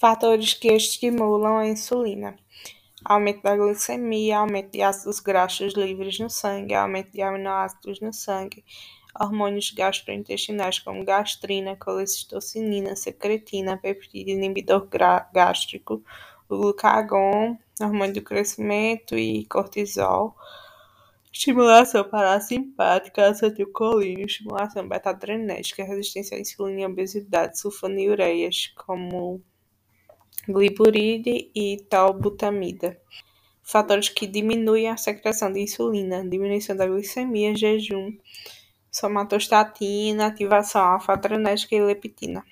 Fatores que estimulam a insulina: aumento da glicemia, aumento de ácidos graxos livres no sangue, aumento de aminoácidos no sangue, hormônios gastrointestinais como gastrina, colecistocinina, secretina, peptide inibidor gástrico, glucagon, hormônio do crescimento e cortisol, estimulação parasimpática, acetilcolina, estimulação beta-adrenérgica, resistência à insulina obesidade, sulfonilureias como gliburide e talbutamida. Fatores que diminuem a secreção de insulina, diminuição da glicemia, jejum, somatostatina, ativação alfa-adrenérgica e leptina.